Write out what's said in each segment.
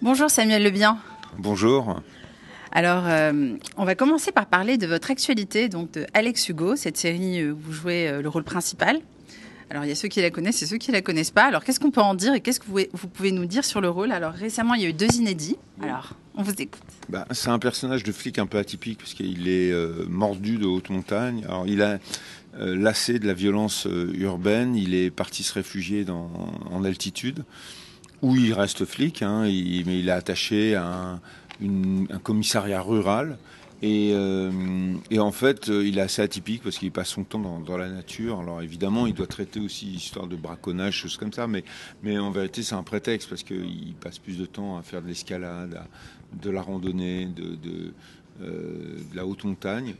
Bonjour Samuel Lebien. Bonjour. Alors, euh, on va commencer par parler de votre actualité, donc de Alex Hugo, cette série où vous jouez euh, le rôle principal. Alors, il y a ceux qui la connaissent et ceux qui la connaissent pas. Alors, qu'est-ce qu'on peut en dire et qu'est-ce que vous, vous, pouvez nous dire sur le rôle? Alors, récemment, il y a eu deux inédits. Alors, on vous écoute. Bah, c'est un personnage de flic un peu atypique puisqu'il est euh, mordu de haute montagne. Alors, il a euh, lassé de la violence euh, urbaine. Il est parti se réfugier dans, en altitude où il reste flic, hein, mais il est attaché à un, commissariat rural. Et, euh, en fait, il est assez atypique parce qu'il passe son temps dans, la nature. Alors évidemment, il doit traiter aussi l'histoire de braconnage, choses comme ça, mais, en vérité, c'est un prétexte parce qu'il passe plus de temps à faire de l'escalade, de la randonnée, de, euh, la haute montagne.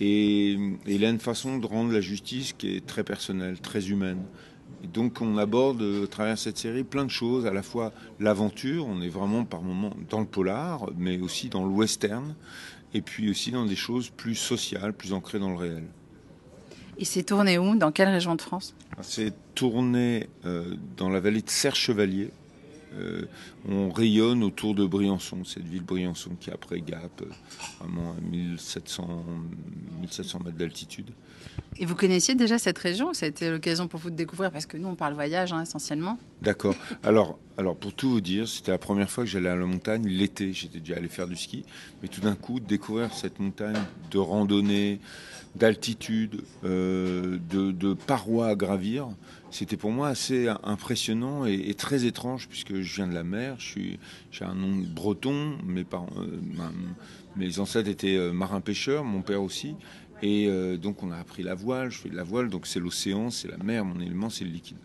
Et il a une façon de rendre la justice qui est très personnelle, très humaine. Et donc on aborde à travers cette série plein de choses, à la fois l'aventure, on est vraiment par moments dans le polar, mais aussi dans le western, et puis aussi dans des choses plus sociales, plus ancrées dans le réel. Et c'est tourné où? Dans quelle région de France? C'est tourné euh, dans la vallée de Serre-Chevalier. Euh, on rayonne autour de Briançon, cette ville Briançon qui est après Gap, euh, vraiment à 1700, 1700 mètres d'altitude. Et vous connaissiez déjà cette région? Ça a été l'occasion pour vous de découvrir Parce que nous, on parle voyage hein, essentiellement. D'accord. Alors, alors, pour tout vous dire, c'était la première fois que j'allais à la montagne l'été. J'étais déjà allé faire du ski. Mais tout d'un coup, découvrir cette montagne de randonnée, d'altitude, euh, de, de, parois à gravir, c'était pour moi assez impressionnant et, très étrange puisque je viens de la mer. J'ai un nom breton. Mes, parents, euh, mes ancêtres étaient euh, marins-pêcheurs, mon père aussi. Et euh, donc on a appris la voile, je fais de la voile, donc c'est l'océan, c'est la mer, mon élément c'est le liquide.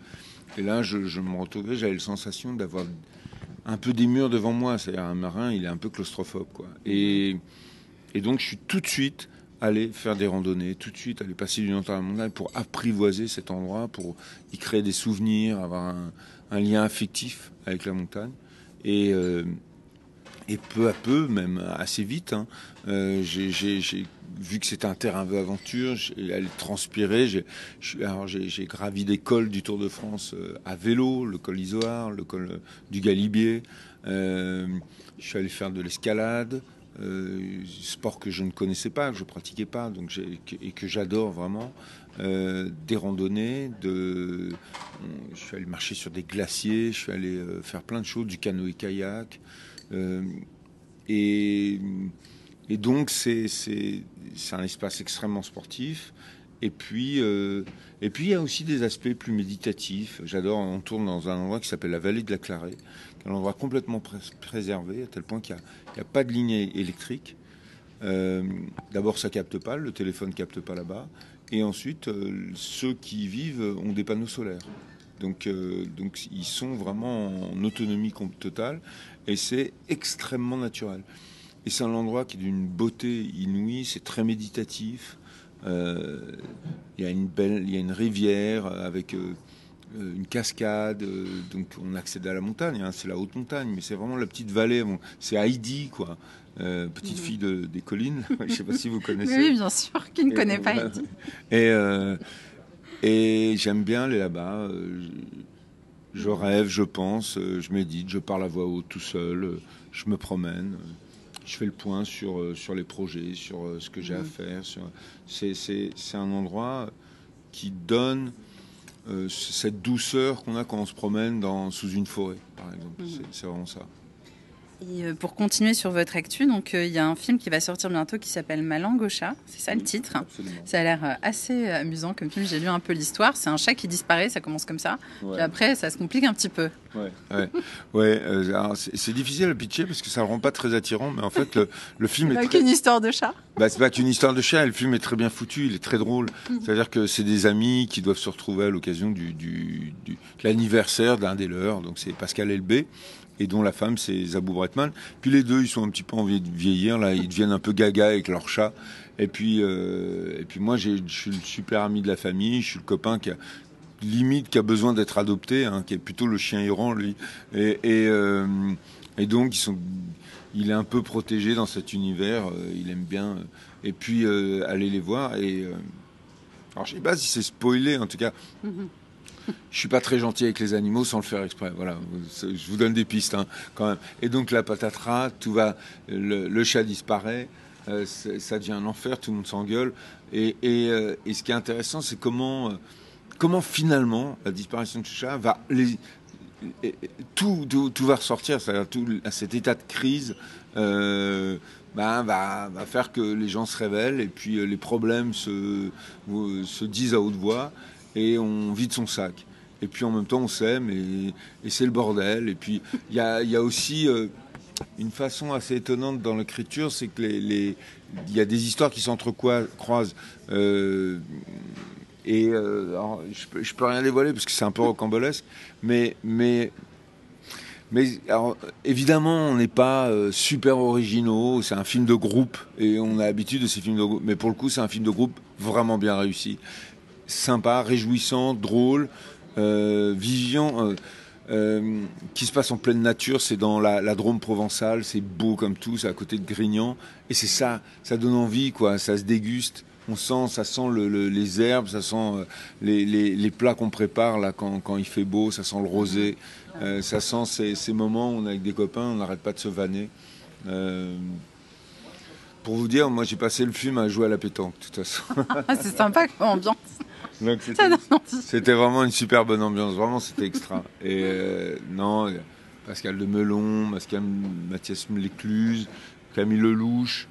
Et là je, je me retrouvais, j'avais la sensation d'avoir un peu des murs devant moi, c'est-à-dire un marin il est un peu claustrophobe. Quoi. Et donc je suis tout de suite allé faire des randonnées, tout de suite aller passer du temps à la montagne pour apprivoiser cet endroit, pour y créer des souvenirs, avoir un, un lien affectif avec la montagne. Et, euh, et peu à peu, même assez vite, hein, euh, j'ai vu que c'était un terrain de aventure, j'ai allé transpirer. J'ai gravi des cols du Tour de France euh, à vélo, le col Isoard, le col du Galibier. Je suis allé faire de l'escalade, euh, sport que je ne connaissais pas, que je pratiquais pas, donc et que j'adore vraiment. Euh, des randonnées, je suis allé marcher sur des glaciers, je suis allé faire plein de choses, du canoë-kayak. et et donc, c'est un espace extrêmement sportif. Et puis, euh, et puis, il y a aussi des aspects plus méditatifs. J'adore, on tourne dans un endroit qui s'appelle la vallée de la Clarée, un endroit complètement pré préservé, à tel point qu'il n'y a, pas de ligne électrique. Euh, D'abord, ça capte pas, le téléphone capte pas là-bas. Et ensuite, euh, ceux qui y vivent ont des panneaux solaires. Donc, donc ils sont vraiment en autonomie totale et c'est extrêmement naturel. Et c'est un endroit qui est d'une beauté inouïe, c'est très méditatif. Euh, il y a une belle, il y a une rivière avec euh, une cascade, euh, donc on accède à la montagne. Hein, c'est la haute montagne, mais c'est vraiment la petite vallée. Bon, c'est Heidi, quoi, euh, petite fille de, des collines. Je ne sais pas si vous connaissez. Oui, bien sûr, qui ne et, connaît pas Heidi. Et, euh, et j'aime bien aller là-bas. Je rêve, je pense, je médite, je parle à voix haute tout seul, je me promène je fais le point sur, euh, sur les projets, sur euh, ce que j'ai mmh. à faire. C'est un endroit qui donne euh, cette douceur qu'on a quand on se promène dans, sous une forêt, par exemple. Mmh. C'est vraiment ça. Et pour continuer sur votre actu, donc il y a un film qui va sortir bientôt qui s'appelle Ma langue au chat. C'est ça le titre. Absolument. Ça a l'air assez amusant comme film. J'ai lu un peu l'histoire. C'est un chat qui disparaît. Ça commence comme ça. Ouais. Puis après, ça se complique un petit peu. Ouais, ouais, ouais. Euh, c'est difficile à pitcher parce que ça ne rend pas très attirant, mais en fait, le, le film est. Pas très... qu'une histoire de chat. Bah, c'est pas qu'une histoire de chat. Le film est très bien foutu. Il est très drôle. Mmh. C'est-à-dire que c'est des amis qui doivent se retrouver à l'occasion du, du, du l'anniversaire d'un des leurs. Donc c'est Pascal Elbé et dont la femme c'est Zabou Bretman. Puis les deux, ils sont un petit peu envie de vieillir, là, ils deviennent un peu gaga avec leur chat. Et puis, euh, et puis moi, je suis le super ami de la famille, je suis le copain qui a limite qui a besoin d'être adopté, hein, qui est plutôt le chien errant lui. Et, euh, et donc ils sont, il est un peu protégé dans cet univers, euh, il aime bien. et puis aller les voir et alors je sais pas si c'est spoilé en tout cas. Mm -hmm je suis pas très gentil avec les animaux sans le faire exprès. Voilà, je vous donne des pistes hein, quand même. Et donc la patatras, tout va, le, chat disparaît, euh, ça devient un enfer, tout le monde s'engueule. Et, euh, ce qui est intéressant, c'est comment, euh, comment finalement la disparition de ce chat va les, tout, tout, va ressortir, c'est-à-dire tout cet état de crise. Ben, va, faire que les gens se révèlent et puis les problèmes se disent à haute voix et on vide son sac. Et puis en même temps, on s'aime et, c'est le bordel. Et puis il y a, aussi euh, une façon assez étonnante dans l'écriture, c'est que les, il y a des histoires qui s'entrecroisent. Euh, et euh, je, peux, peux rien dévoiler parce que c'est un peu rocambolesque, mais, mais, mais évidemment, on n'est pas super originaux. C'est un film de groupe et on a l'habitude de ces films de groupe. Mais pour le coup, c'est un film de groupe vraiment bien réussi sympa, réjouissant, drôle, euh, vivant, euh, euh, qui se passe en pleine nature. C'est dans la, Drôme provençale, c'est beau comme tout, c'est à côté de Grignan, et c'est ça, ça donne envie, quoi. Ça se déguste. On sent, ça sent les herbes, ça sent les, plats qu'on prépare là quand, il fait beau, ça sent le rosé, ça sent ces, moments où on est avec des copains, on n'arrête pas de se vanner. Pour vous dire, moi j'ai passé le film à jouer à la pétanque, de toute façon. c'est sympa comme ambiance. C'était vraiment une super bonne ambiance, vraiment c'était extra. Et euh, non, Pascal de Melon, Mathias Lécluse, Camille Lelouch,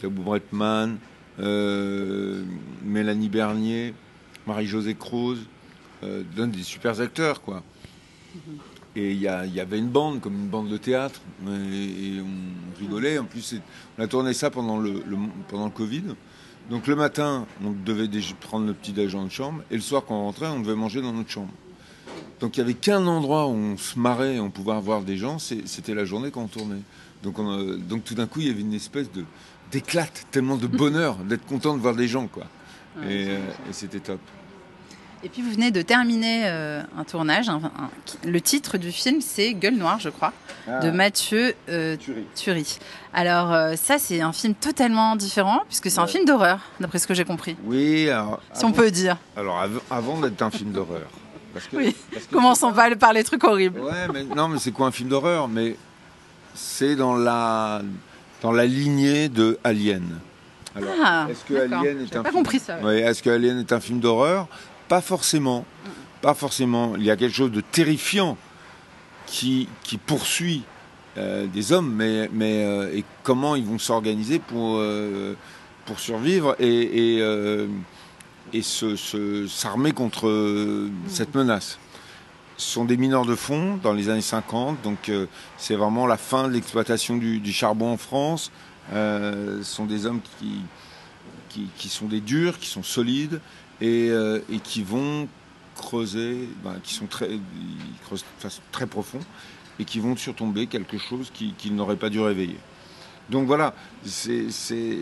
Tabou Bretman, euh, Mélanie Bernier, Marie-Josée Croze, euh, des super acteurs quoi. Et il y, avait une bande, comme une bande de théâtre, et, on rigolait. En plus, on a tourné ça pendant le, pendant le Covid. Donc le matin, on devait prendre le petit déjeuner de chambre, et le soir, quand on rentrait, on devait manger dans notre chambre. Donc il n'y avait qu'un endroit où on se marrait, on pouvait voir des gens, c'était la journée quand on tournait. Donc, donc tout d'un coup, il y avait une espèce de d'éclate, tellement de bonheur d'être content de voir des gens, quoi. Euh, et c'était top. Et puis vous venez de terminer euh, un tournage. le titre du film, c'est Gueule Noire, je crois, de ah. Mathieu euh, Thury. Alors euh, ça, c'est un film totalement différent, puisque c'est un film d'horreur, d'après ce que j'ai compris. Oui, si on peut dire. Alors avant d'être un film d'horreur. oui. Commençons pas par les trucs horribles. Ouais, mais non, mais c'est quoi un film d'horreur? Mais c'est dans la dans la lignée de Alien. Alors, ah, est-ce que Alien est un compris ça. est-ce que Alien est un film d'horreur? Pas forcément. Pas forcément. Il y a quelque chose de terrifiant qui, qui poursuit euh, des hommes, mais, mais euh, et comment ils vont s'organiser pour, euh, pour survivre et, et, et s'armer contre cette menace. Ce sont des mineurs de fond dans les années 50, donc c'est vraiment la fin de l'exploitation du, du, charbon en France. ce sont des hommes qui, qui, qui, sont des durs, qui sont solides, euh, et, qui vont creuser, ben, qui sont très, creusent très profond et qui vont surtomber quelque chose qu'ils qui n'auraient pas dû réveiller. Donc voilà, c'est,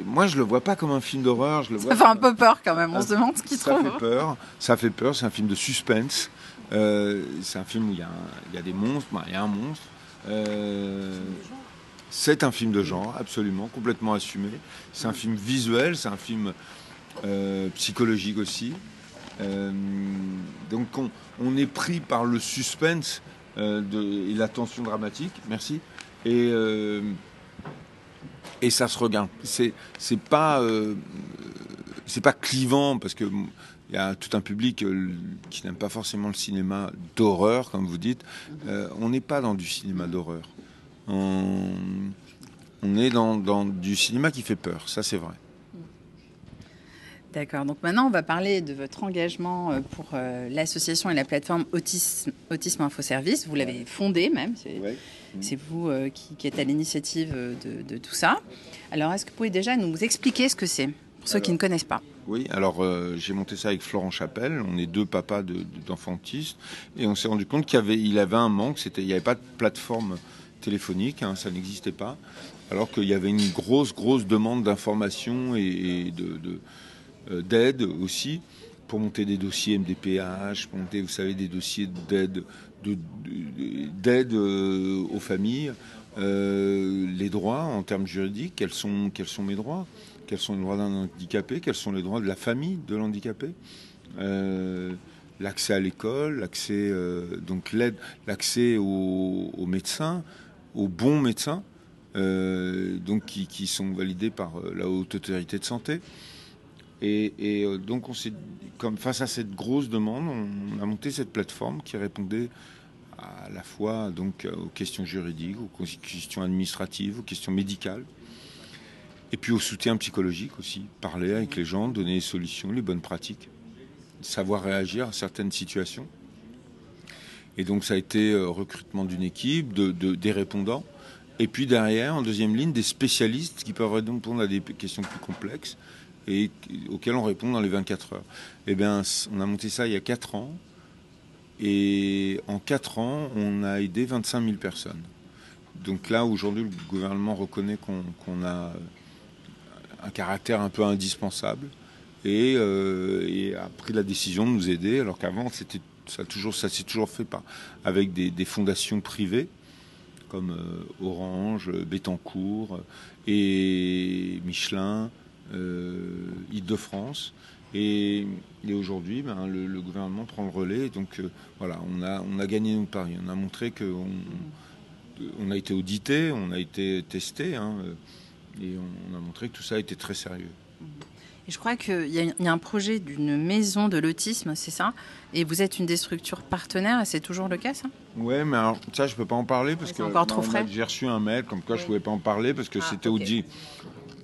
moi je le vois pas comme un film d'horreur. Je le ça fait un peu peur quand même. On se demande ce qu'il trouve. Ça fait peur. Ça fait peur. C'est un film de suspense. Euh, c'est un film où il y, a il y a des monstres. Ben, il y a un monstre. Euh, c'est un film de genre, absolument, complètement assumé. C'est un film visuel. C'est un film euh, psychologique aussi. Euh, donc on, est pris par le suspense euh, et la tension dramatique, merci, et, ça se regarde. C'est, pas, c'est pas clivant parce que il y a tout un public qui n'aime pas forcément le cinéma d'horreur, comme vous dites. on n'est pas dans du cinéma d'horreur. On, est dans, du cinéma qui fait peur, ça c'est vrai. D'accord. Donc maintenant, on va parler de votre engagement euh, pour euh, l'association et la plateforme Autisme, Autisme Info Service. Vous l'avez fondée même. C'est vous euh, qui, êtes à l'initiative de, tout ça. Alors, est-ce que vous pouvez déjà nous expliquer ce que c'est pour ceux qui ne connaissent pas? Oui. Alors, j'ai monté ça avec Florent Chapelle. On est deux papas d'enfants autistes et on s'est rendu compte qu'il avait, il avait un manque. C'était, il n'y avait pas de plateforme téléphonique. Hein, ça n'existait pas. Alors qu'il y avait une grosse, grosse demande d'information et, de d'aide aussi pour monter des dossiers MDPH, pour monter, vous savez, des dossiers d'aide euh, aux familles, euh, les droits en termes juridiques, quels sont, quels sont mes droits, quels sont les droits d'un handicapé, quels sont les droits de la famille de l'handicapé? l'accès à l'école, l'accès donc l'aide, l'accès aux, médecins, aux bons médecins, donc qui, sont validés par la haute autorité de santé. Et, donc s'est, comme face à cette grosse demande, on a monté cette plateforme qui répondait à la fois donc aux questions juridiques, aux questions administratives, aux questions médicales, et puis au soutien psychologique aussi, parler avec les gens, donner les solutions, les bonnes pratiques, savoir réagir à certaines situations. Et donc ça a été euh, recrutement d'une équipe, de, des répondants, et puis derrière, en deuxième ligne, des spécialistes qui peuvent répondre à des questions plus complexes et auxquelles on répond dans les 24 heures. Eh bien, on a monté ça il y a 4 ans. Et en 4 ans, on a aidé 25 000 personnes. Donc là, aujourd'hui, le gouvernement reconnaît qu'on a un caractère un peu indispensable et, euh, a pris la décision de nous aider, alors qu'avant, ça, toujours, s'est toujours fait avec des, fondations privées comme euh, Orange, Bettencourt et Michelin, Île-de-France. Et, aujourd'hui, ben, le, gouvernement prend le relais. Donc euh, voilà, on a, on a gagné notre pari. On a montré qu'on on a été audité, on a été testé, hein, euh, et on, a montré que tout ça était très sérieux. Et je crois qu'il y, y, a un projet d'une maison de l'autisme, c'est ça? Et vous êtes une des structures partenaires, et c'est toujours le cas, ça? Oui, mais alors ça, je ne peux pas en parler parce que encore trop frais. J'ai reçu un mail comme quoi je ne pouvais pas en parler parce que ah, c'était okay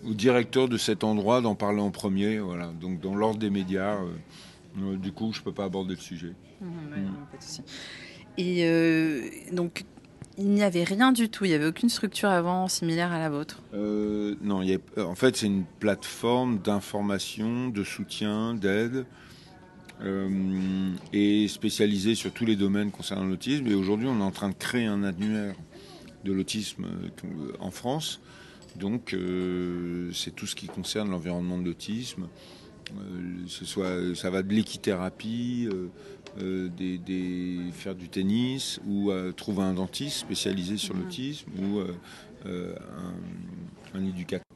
au directeur de cet endroit d'en parler en premier. Voilà. Donc dans l'ordre des médias, euh, euh, du coup, je ne peux pas aborder le sujet. Mmh, mmh. Et euh, donc, il n'y avait rien du tout, il n'y avait aucune structure avant similaire à la vôtre? Non, il y en fait, c'est une plateforme d'information, de soutien, d'aide. et spécialisée sur tous les domaines concernant l'autisme. Et aujourd'hui, on est en train de créer un annuaire de l'autisme en France donc, euh, c'est tout ce qui concerne l'environnement de l'autisme. Euh, ce soit, ça va de l'équithérapie, euh, des, faire du tennis, ou trouver un dentiste spécialisé sur mhm. l'autisme, ou un, éducateur,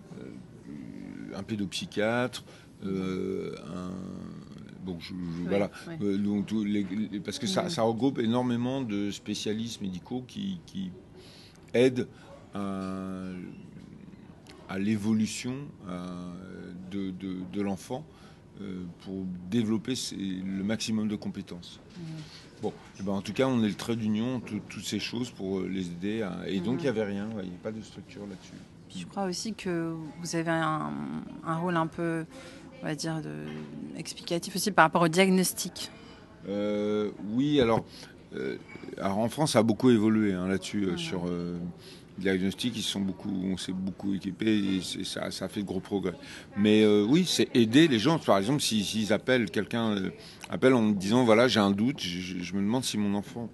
un pédopsychiatre, un bon, voilà. parce que ça, mhm. ça, regroupe énormément de spécialistes médicaux qui, qui aident à à l'évolution euh, de, de, l'enfant euh, pour développer le maximum de compétences. Mmh. Bon, eh ben en tout cas, on est le trait d'union, toutes ces choses pour euh, les aider. Et donc, mmh. il n'y avait rien, il n'y a pas de structure là-dessus. Je crois aussi que vous avez un, un, rôle un peu, on va dire, de, explicatif aussi par rapport au diagnostic. oui, alors, alors, en France, ça a beaucoup évolué hein, là-dessus, sur diagnostics, ils sont beaucoup, on s'est beaucoup équipé et ça, ça fait de gros progrès. Mais euh, oui, c'est aider les gens. Par exemple, s'ils appellent quelqu'un, euh, appelle en me disant voilà, j'ai un doute, je, me demande si mon enfant.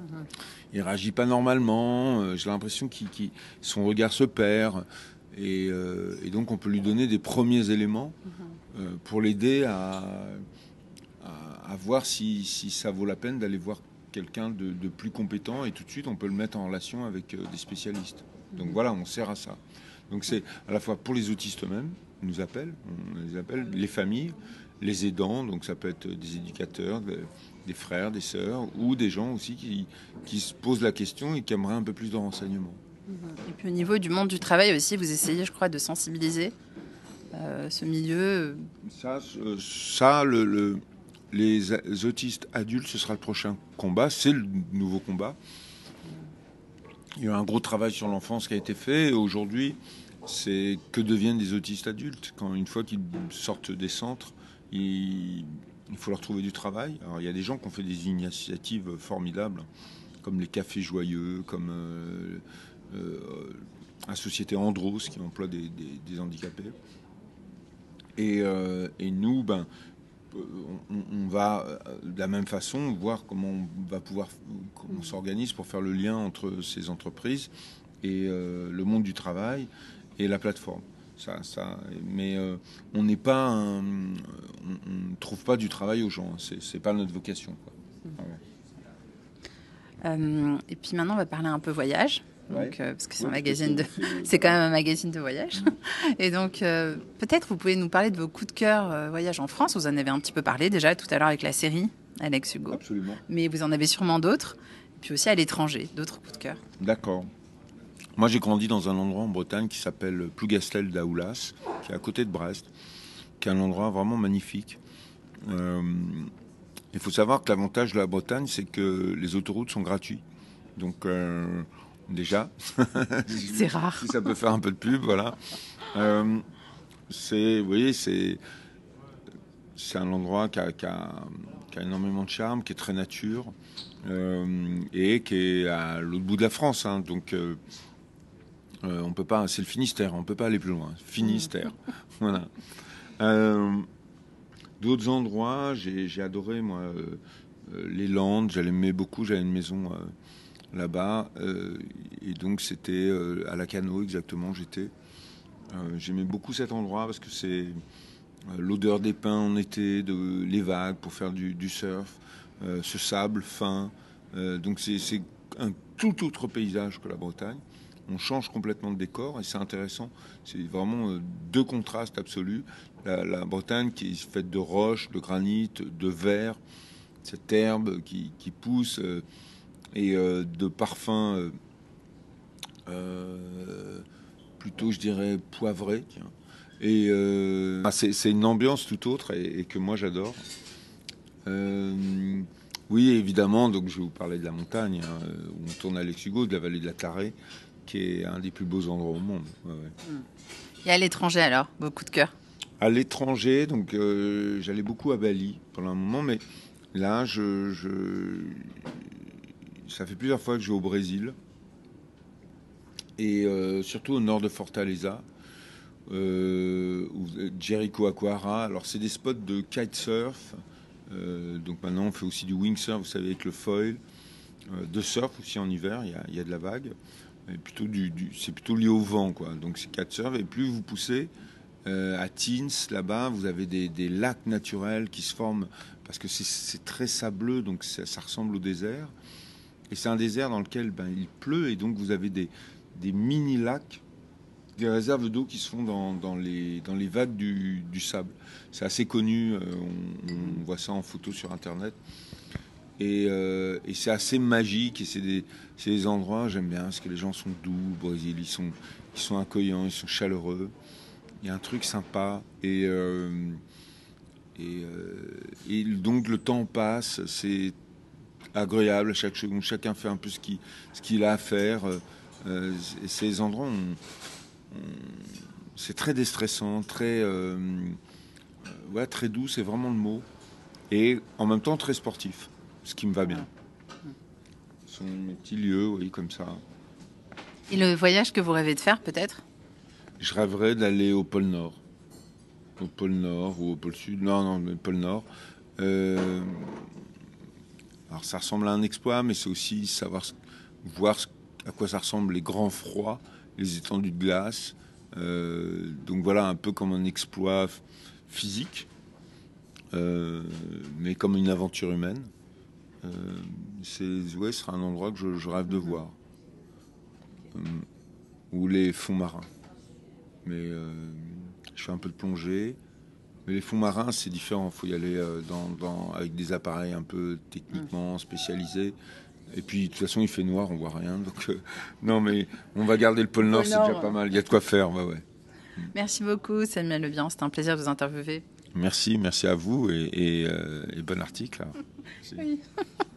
Mhm. Il réagit pas normalement, euh, j'ai l'impression qu'il, son regard se perd. Et, donc on peut lui donner des premiers éléments mhm. pour l'aider à, à, voir si, si, ça vaut la peine d'aller voir quelqu'un de, plus compétent et tout de suite on peut le mettre en relation avec euh, des spécialistes. Donc mhm. voilà, on sert à ça. Donc c'est à la fois pour les autistes eux-mêmes, ils nous appellent, on les appelle, les familles, les aidants, donc ça peut être des éducateurs, des, frères, des sœurs, ou des gens aussi qui, qui, se posent la question et qui aimeraient un peu plus de renseignements. Mhm. Et puis au niveau du monde du travail aussi, vous essayez, je crois, de sensibiliser euh, ce milieu. Ça, ça le, les autistes adultes, ce sera le prochain combat, c'est le nouveau combat. Il y a un gros travail sur l'enfance qui a été fait. Aujourd'hui, c'est que deviennent des autistes adultes quand une fois qu'ils sortent des centres, il, faut leur trouver du travail. Alors il y a des gens qui ont fait des initiatives formidables, comme les cafés joyeux, comme euh, euh, la société Andros qui emploie des, handicapés. Et, euh, et, nous, ben, on, va euh, de la même façon voir comment on va pouvoir, comment on s'organise pour faire le lien entre ces entreprises et euh, le monde du travail et la plateforme. Ça, ça, mais euh, on n'est pas, on ne trouve pas du travail aux gens. C'est pas notre vocation. et puis maintenant, on va parler un peu voyage. Donc, euh, parce que c'est un magazine de, c'est quand même un magazine de voyage. Et donc, euh, peut-être vous pouvez nous parler de vos coups de cœur euh, voyage en France. Vous en avez un petit peu parlé déjà tout à l'heure avec la série Alex Hugo. Absolument. Mais vous en avez sûrement d'autres, puis aussi à l'étranger, d'autres coups de cœur. D'accord. Moi, j'ai grandi dans un endroit en Bretagne qui s'appelle Plougastel d'Aoulas, qui est à côté de Brest, qui est un endroit vraiment magnifique. Euh, il faut savoir que l'avantage de la Bretagne, c'est que les autoroutes sont gratuites. Donc, euh, déjà, C'est rare. si ça peut faire un peu de pub, voilà. Euh, c'est, voyez, c'est, c'est un endroit qui a, qui a- qui a énormément de charme, qui est très nature euh, et qui est à l'autre bout de la France. hein. donc, euh, on peut pas, c'est le Finistère, on peut pas aller plus loin. Finistère, voilà. Euh, D'autres endroits, j'ai adoré moi les Landes. J'aimais beaucoup. J'avais une maison là-bas euh, et donc c'était euh, à la Cano exactement. J'étais. Euh, J'aimais beaucoup cet endroit parce que c'est l'odeur des pins en été, de les vagues pour faire du, surf, ce sable fin. Donc c'est un tout autre paysage que la Bretagne. On change complètement de décor et c'est intéressant. C'est vraiment deux contrastes absolus. La, la Bretagne qui est faite de roches, de granit, de verre, cette herbe qui, qui pousse et euh, de parfums euh, euh, plutôt, je dirais, poivrés. Et euh, ah, c'est une ambiance tout autre et, et que moi j'adore. Euh, oui, évidemment, donc je vais vous parler de la montagne, hein, où on tourne à Hugo, de la vallée de la Tarée, qui est un des plus beaux endroits au monde. Ouais, ouais. Et à l'étranger alors, coups de cœur? À l'étranger, donc euh, j'allais beaucoup à Bali pendant un moment, mais là, je, je- ça fait plusieurs fois que je vais au Brésil et euh, surtout au nord de Fortaleza, euh, ou Jericoacoara. Alors c'est des spots de kitesurf. Euh, donc maintenant on fait aussi du wingsurf, vous savez, avec le foil, euh, de surf aussi en hiver. Il y a, de la vague. Et c'est plutôt lié au vent, quoi. Donc c'est kitesurf. Et plus vous poussez, euh, à Teens, là-bas, vous avez des, lacs naturels qui se forment parce que c'est- très sableux, donc ça ressemble au désert. Et c'est un désert dans lequel ben, il pleut et donc vous avez des, des mini-lacs, des réserves d'eau qui se font dans, dans les, dans les vagues du, du sable. C'est assez connu, euh, on, voit ça en photo sur Internet. Et, euh, et c'est assez magique et c'est des, des endroits, j'aime bien, parce que les gens sont doux au Brésil, ils sont, ils sont accueillants, ils sont chaleureux. Il y a un truc sympa et, euh, et, et donc le temps passe, c'est agréable, chaque seconde, chacun fait un peu ce qu'il ce qu'il a à faire. Euh, et ces endroits, c'est très déstressant, très, euh, euh, ouais, très doux, c'est vraiment le mot, et en même temps très sportif, ce qui me va bien. Ce sont mes petits lieux, oui, comme ça. Et le voyage que vous rêvez de faire peut-être? Je rêverais d'aller au pôle Nord. Au pôle Nord ou au pôle Sud. Non, non, mais pôle Nord. Euh, alors ça ressemble à un exploit, mais c'est aussi savoir voir à quoi ça ressemble les grands froids, les étendues de glace. Euh, donc voilà, un peu comme un exploit physique, euh, mais comme une aventure humaine. Euh, c'est sera un endroit que je, rêve de voir. Euh, ou les fonds marins. Mais je fais un peu de plongée. Mais les fonds marins, c'est différent. Il faut y aller euh, dans, dans- avec des appareils un peu techniquement spécialisés. Et puis, de toute façon, il fait noir, on voit rien. Donc, euh, non, mais on va garder le pôle Nord, c'est déjà pas mal. Il y a de quoi faire. Ouais, ouais. Merci beaucoup Samuel Lebihan, c'était un plaisir de vous interviewer. Merci, merci à vous et, et, euh, et bon article. Oui.